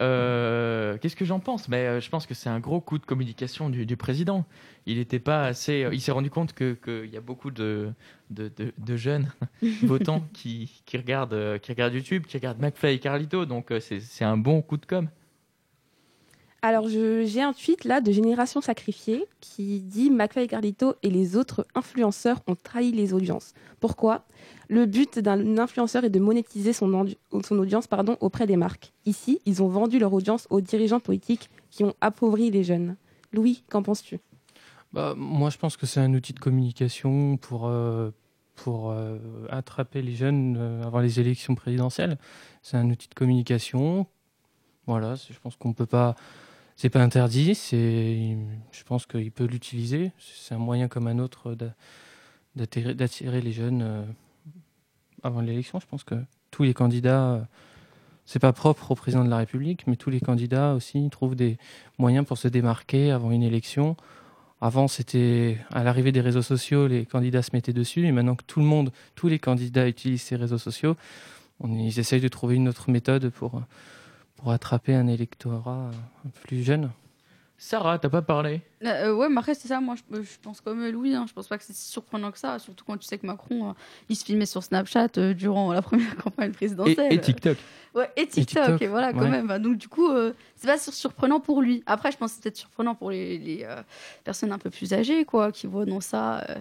Euh, Qu'est-ce que j'en pense? Mais euh, je pense que c'est un gros coup de communication du, du président. Il n'était pas assez. euh, Il s'est rendu compte que qu'il y a beaucoup de de, de- de jeunes *laughs* votants qui, qui regardent qui regardent YouTube, qui regardent McFly et Carlito. Donc euh, c'est c'est un bon coup de com. Alors, j'ai un tweet là de Génération Sacrifiée qui dit McFly et Carlito et les autres influenceurs ont trahi les audiences. Pourquoi? Le but d'un influenceur est de monétiser son, son audience pardon, auprès des marques. Ici, ils ont vendu leur audience aux dirigeants politiques qui ont appauvri les jeunes. Louis, qu'en penses-tu? Bah, moi, je pense que c'est un outil de communication pour, euh, pour euh, attraper les jeunes euh, avant les élections présidentielles. C'est un outil de communication. Voilà, je pense qu'on peut pas. C'est pas interdit. C'est, je pense qu'il peut l'utiliser. C'est un moyen comme un autre d'a- d'attirer, les jeunes euh, avant l'élection. Je pense que tous les candidats. euh, c'est pas propre au président de la République, mais tous les candidats aussi trouvent des moyens pour se démarquer avant une élection. Avant, c'était à l'arrivée des réseaux sociaux, les candidats se mettaient dessus, et maintenant que tout le monde, tous les candidats utilisent ces réseaux sociaux, ils essayent de trouver une autre méthode pour, pour attraper un électorat peu plus jeune. Sarah, t'as pas parlé? Euh, euh, ouais, mais après, c'est ça, moi, je, je pense comme Louis, hein, je pense pas que c'est si surprenant que ça, surtout quand tu sais que Macron, euh, il se filmait sur Snapchat euh, durant la *laughs* première campagne présidentielle. et TikTok. Ouais, et TikTok, TikTok, et voilà, quand ouais. même. Donc, du coup, euh, c'est pas sur- surprenant pour lui. Après, je pense que c'est peut-être surprenant pour les, les, euh, personnes un peu plus âgées, quoi, qui voient dans ça euh,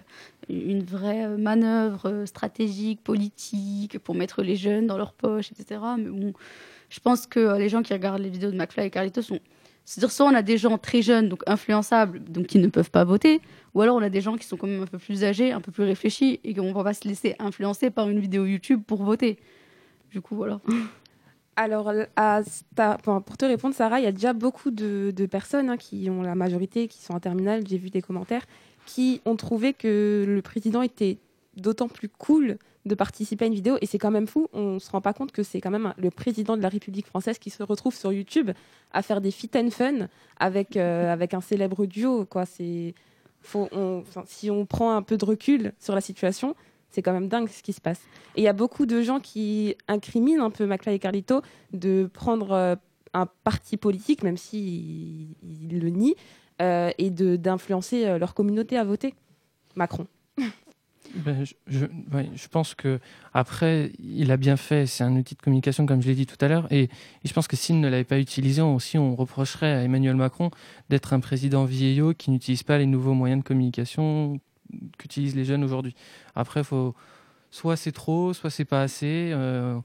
une vraie euh, manœuvre euh, stratégique, politique, pour mettre les jeunes dans leur poche, etc. Mais bon, je pense que euh, les gens qui regardent les vidéos de McFly et Carlito sont. C'est-à-dire, soit on a des gens très jeunes, donc influençables, donc qui ne peuvent pas voter, ou alors on a des gens qui sont quand même un peu plus âgés, un peu plus réfléchis, et qu'on ne va pas se laisser influencer par une vidéo YouTube pour voter. Du coup, voilà. *laughs* Alors, pour te répondre, Sarah, il y a déjà beaucoup de, de personnes hein, qui ont la majorité, qui sont en terminale, j'ai vu des commentaires, qui ont trouvé que le président était d'autant plus cool de participer à une vidéo. Et c'est quand même fou, on ne se rend pas compte que c'est quand même le président de la République française qui se retrouve sur YouTube à faire des fit and fun avec, euh, avec un célèbre duo. Quoi. Faut, si on prend un peu de recul sur la situation, c'est quand même dingue ce qui se passe. Et il y a beaucoup de gens qui incriminent un peu McFly et Carlito de prendre euh, un parti politique, même s'ils ils le nient, euh, et d'influencer leur communauté à voter. Macron. Ben, je, pense que après, il a bien fait. C'est un outil de communication, comme je l'ai dit tout à l'heure. Et, et je pense que s'il ne l'avait pas utilisé, on, aussi, on reprocherait à Emmanuel Macron d'être un président vieillot qui n'utilise pas les nouveaux moyens de communication qu'utilisent les jeunes aujourd'hui. Après, faut soit c'est trop, soit c'est pas assez. euh,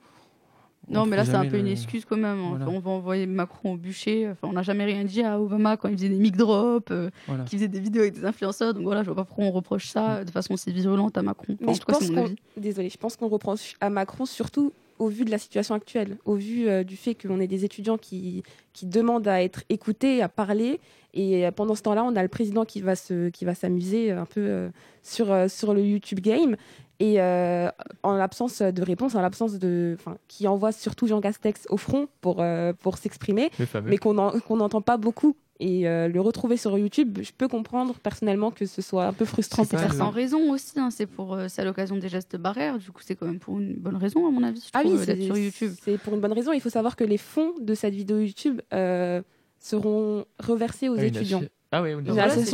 on Non, mais là, c'est un peu une excuse quand même. hein. Voilà. On va envoyer Macron au bûcher. Enfin, on n'a jamais rien dit à Obama quand il faisait des mic drops, euh, Voilà. qu'il faisait des vidéos avec des influenceurs. Donc voilà, je vois pas pourquoi on reproche ça de façon si virulente à Macron. Enfin, Mais en je tout cas, c'est pense mon qu'on, avis. désolé, je pense qu'on reproche à Macron surtout au vu de la situation actuelle, au vu euh, du fait qu'on ait des étudiants qui, qui demandent à être écoutés, à parler, et euh, pendant ce temps-là, on a le président qui va se, qui va s'amuser un peu euh, sur euh, sur le YouTube Game. Et euh, en l'absence de réponse, en l'absence de, enfin, qui envoie surtout Jean Castex au front pour euh, pour s'exprimer, mais qu'on en- qu'on n'entend pas beaucoup. Et euh, le retrouver sur YouTube, je peux comprendre personnellement que ce soit un peu frustrant C'est pour faire certains. sans raison aussi. hein. C'est pour, euh, c'est à l'occasion des gestes barrières. Du coup, c'est quand même pour une bonne raison, à mon avis, je Ah trouve, oui, d'être c'est sur YouTube. c'est pour une bonne raison. Il faut savoir que les fonds de cette vidéo YouTube euh, seront reversés aux Ah, étudiants. Ah oui,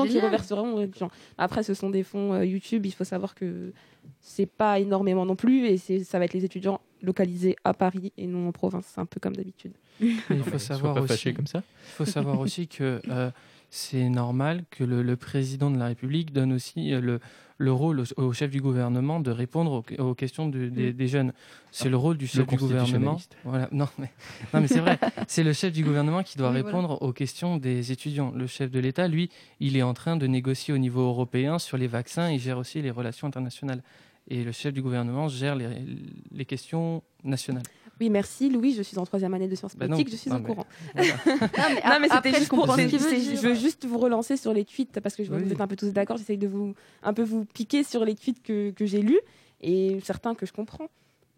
qui reverseront aux étudiants. Après, ce sont des fonds euh, YouTube. Il faut savoir que c'est pas énormément non plus, et c'est ça va être les étudiants localisés à Paris et non en province. C'est un peu comme d'habitude. Il faut Sois savoir pas aussi, fâché comme ça. Il faut savoir aussi que euh, c'est normal que le, le président de la République donne aussi euh, le, le rôle au, au chef du gouvernement de répondre aux, aux questions du- des, Mm. des jeunes. C'est le rôle du Le chef du gouvernement. Voilà. Non, mais, non, mais c'est vrai. C'est le chef du gouvernement qui doit Oui, voilà. répondre aux questions des étudiants. Le chef de l'État, lui, il est en train de négocier au niveau européen sur les vaccins. Il gère aussi les relations internationales. Et le chef du gouvernement gère les, les questions nationales. Oui, merci Louis. Je suis en troisième année de sciences Bah non, politiques. je suis non, au mais- courant. *laughs* Voilà. Non, mais, *laughs* c'était après, juste je comprends pour. dire. Je veux juste vous relancer sur les tweets parce que je vois que Oui. vous êtes un peu tous d'accord. J'essaye de vous un peu vous piquer sur les tweets que, que j'ai lus et certains que je comprends.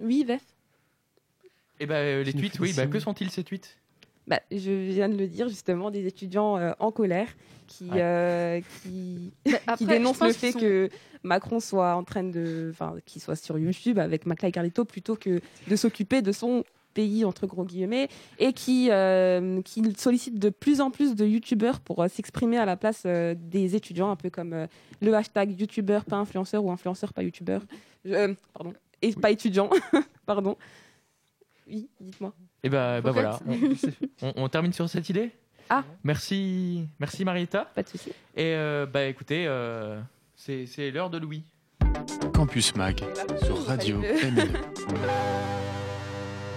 Oui, Vef? Et bah, euh, les tweets, oui, bah, que sont-ils ces tweets? Bah, je viens de le dire justement, des étudiants euh, en colère qui, Ouais. euh, qui, *laughs* après, qui dénoncent le fait sont- que Macron soit en train de, enfin, qu'il soit sur YouTube avec Macla et Carlito plutôt que de s'occuper de son pays entre gros guillemets et qui, euh, qui sollicite de plus en plus de youtubeurs pour euh, s'exprimer à la place euh, des étudiants, un peu comme euh, le hashtag youtubeur pas influenceur ou influenceur pas youtubeur. Euh, pardon, et pas étudiant, *laughs* pardon. Oui, dites-moi. Et bah, bah Ok. voilà, *laughs* on, termine sur cette idée Ah. Merci, merci Marietta. Pas de souci. Et euh, bah écoutez, euh, c'est c'est l'heure de Louis. Campus Mag sur Radio MNE.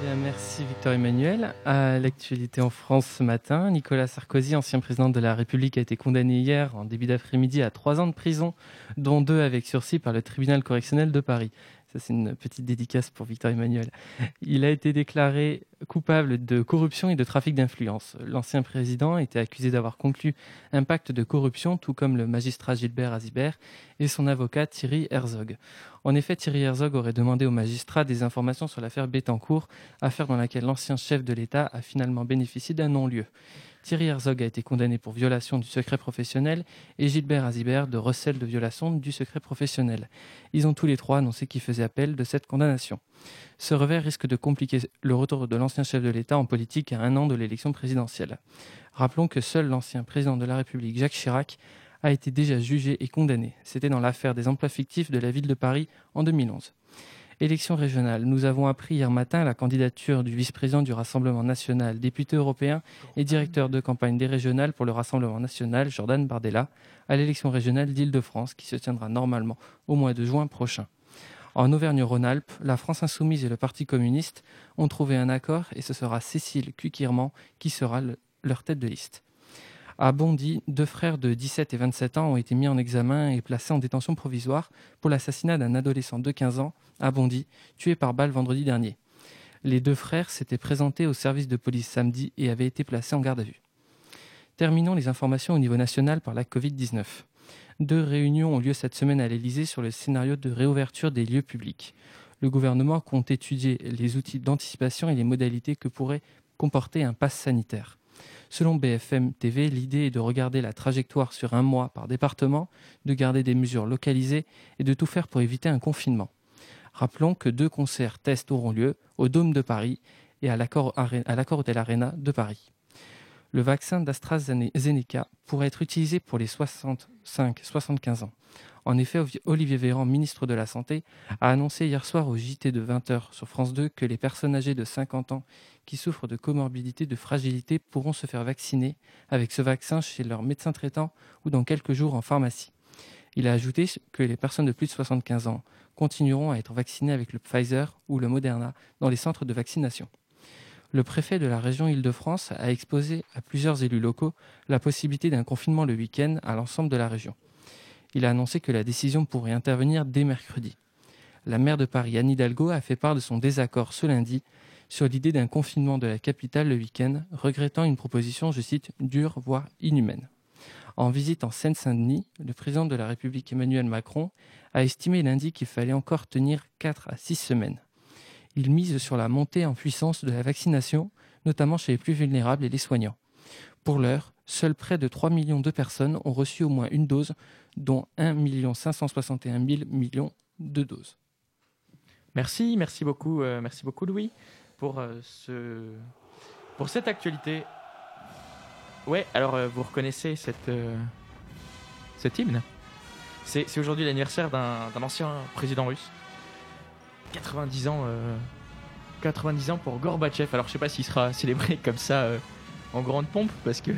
Bien, merci Victor Emmanuel. À l'actualité en France ce matin, Nicolas Sarkozy, ancien président de la République, a été condamné hier en début d'après-midi à trois ans de prison, dont deux avec sursis par le tribunal correctionnel de Paris. Ça, c'est une petite dédicace pour Victor Emmanuel. Il a été déclaré coupable de corruption et de trafic d'influence. L'ancien président était accusé d'avoir conclu un pacte de corruption, tout comme le magistrat Gilbert Azibert et son avocat Thierry Herzog. En effet, Thierry Herzog aurait demandé au magistrat des informations sur l'affaire Bettencourt, affaire dans laquelle l'ancien chef de l'État a finalement bénéficié d'un non-lieu. Thierry Herzog a été condamné pour violation du secret professionnel et Gilbert Azibert de recel de violation du secret professionnel. Ils ont tous les trois annoncé qu'ils faisaient appel de cette condamnation. Ce revers risque de compliquer le retour de l'ancien chef de l'État en politique à un an de l'élection présidentielle. Rappelons que seul l'ancien président de la République, Jacques Chirac, a été déjà jugé et condamné. C'était dans l'affaire des emplois fictifs de la ville de Paris en 2011. Élection régionale. Nous avons appris hier matin la candidature du vice-président du Rassemblement national, député européen et directeur de campagne des régionales pour le Rassemblement national, Jordan Bardella, à l'élection régionale d'Île-de-France qui se tiendra normalement au mois de juin prochain. En Auvergne-Rhône-Alpes, la France insoumise et le Parti communiste ont trouvé un accord et ce sera Cécile Cuquirman qui sera le- leur tête de liste. À Bondy, deux frères de 17 et 27 ans ont été mis en examen et placés en détention provisoire pour l'assassinat d'un adolescent de 15 ans à Bondy, tué par balle vendredi dernier. Les deux frères s'étaient présentés au service de police samedi et avaient été placés en garde à vue. Terminons les informations au niveau national par la Covid-19. Deux réunions ont lieu cette semaine à l'Elysée sur le scénario de réouverture des lieux publics. Le gouvernement compte étudier les outils d'anticipation et les modalités que pourrait comporter un pass sanitaire. Selon BFM TV, l'idée est de regarder la trajectoire sur un mois par département, de garder des mesures localisées et de tout faire pour éviter un confinement. Rappelons que deux concerts tests auront lieu au Dôme de Paris et à l'Accor Are- à l'Accor Hotel Arena de Paris. Le vaccin d'AstraZeneca pourrait être utilisé pour les 65-75 ans. En effet, Olivier Véran, ministre de la Santé, a annoncé hier soir au JT de 20h sur France 2 que les personnes âgées de 50 ans qui souffrent de comorbidité, de fragilité pourront se faire vacciner avec ce vaccin chez leur médecin traitant ou dans quelques jours en pharmacie. Il a ajouté que les personnes de plus de 75 ans continueront à être vaccinées avec le Pfizer ou le Moderna dans les centres de vaccination. Le préfet de la région Île-de-France a exposé à plusieurs élus locaux la possibilité d'un confinement le week-end à l'ensemble de la région. Il a annoncé que la décision pourrait intervenir dès mercredi. La maire de Paris, Anne Hidalgo, a fait part de son désaccord ce lundi sur l'idée d'un confinement de la capitale le week-end, regrettant une proposition, je cite, dure, voire inhumaine. En visite en Seine-Saint-Denis, le président de la République Emmanuel Macron a estimé lundi qu'il fallait encore tenir 4 à 6 semaines. Il mise sur la montée en puissance de la vaccination, notamment chez les plus vulnérables et les soignants. Pour l'heure, seuls près de 3 millions de personnes ont reçu au moins une dose, dont 1 561 000 millions de doses. Merci, merci beaucoup, euh, merci beaucoup Louis pour euh, ce cette actualité. Ouais, alors euh, vous reconnaissez cet hymne? C'est aujourd'hui l'anniversaire d'un ancien président russe. 90 ans, euh, 90 ans pour Gorbatchev. Alors je sais pas s'il sera célébré comme ça en grande pompe parce que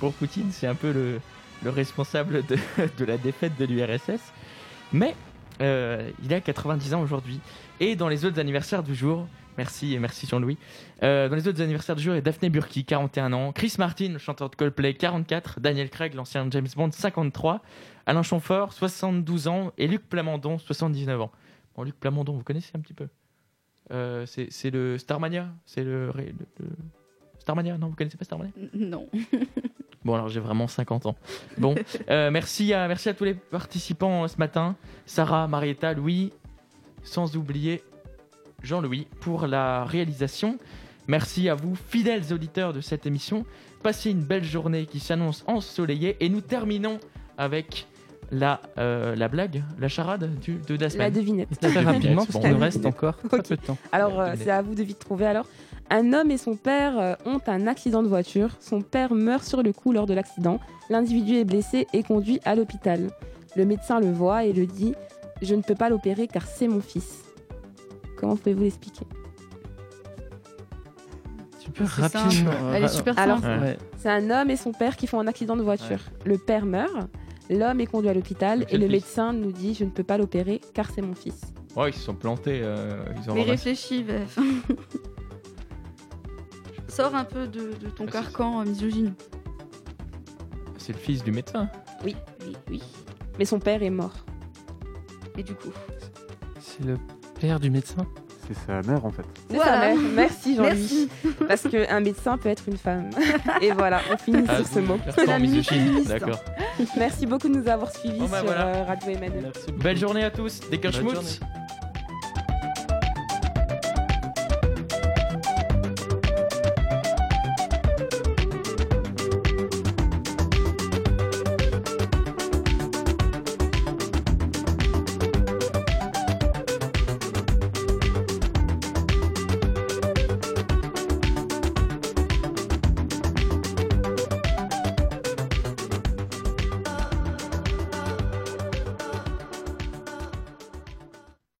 pour Poutine c'est un peu le, le responsable de, *laughs* la défaite de l'URSS. Mais euh, il a 90 ans aujourd'hui. Et dans les autres anniversaires du jour, merci et merci Jean-Louis. Euh, dans les autres anniversaires du jour, il y a Daphné Burki, 41 ans, Chris Martin, chanteur de Coldplay, 44, Daniel Craig, l'ancien James Bond, 53, Alain Chamfort, 72 ans, et Luc Plamondon, 79 ans. Bon, Luc Plamondon, vous connaissez un petit peu Euh, C'est le Starmania? C'est le- le- Starmania? Non, vous connaissez pas Starmania? Non. *laughs* Bon, alors j'ai vraiment 50 ans. Bon, *laughs* euh, merci, à, merci à tous les participants euh, ce matin. Sarah, Marietta, Louis, sans oublier Jean-Louis pour la réalisation. Merci à vous, fidèles auditeurs de cette émission. Passez une belle journée qui s'annonce ensoleillée et nous terminons avec la, euh, la blague, la charade du, de la La devinette. Très rapidement, parce Bon, qu'il nous reste encore peu de temps. Alors, c'est à vous de vite trouver. Alors, un homme et son père euh, ont un accident de voiture. Son père meurt sur le coup lors de l'accident. L'individu est blessé et conduit à l'hôpital. Le médecin le voit et le dit Je ne peux pas l'opérer car c'est mon fils. Comment pouvez-vous l'expliquer? Super C'est rapidement. Elle est super Alors, simple. Ouais. c'est un homme et son père qui font un accident de voiture. Le père meurt, l'homme est conduit à l'hôpital et le médecin nous dit Je ne peux pas l'opérer car c'est mon fils. Ouais, ils se sont plantés. euh, ils ont Mais réfléchis. *laughs* Sors un peu de, de ton Ah, carcan euh, misogyne. C'est le fils du médecin. Oui, oui, oui. Mais son père est mort. Et du coup. C'est le père du médecin. C'est sa mère en fait. C'est Voilà. sa mère. Merci Jean-Louis. Merci. Parce qu'un médecin peut être une femme. Et voilà, on finit Ah, sur ce mot. Bertrand la minute. D'accord. Merci beaucoup de nous avoir suivis Bon, bah, sur voilà. euh, Radio Emmanuel. Belle journée à tous. Des Bonne schmutz. journée.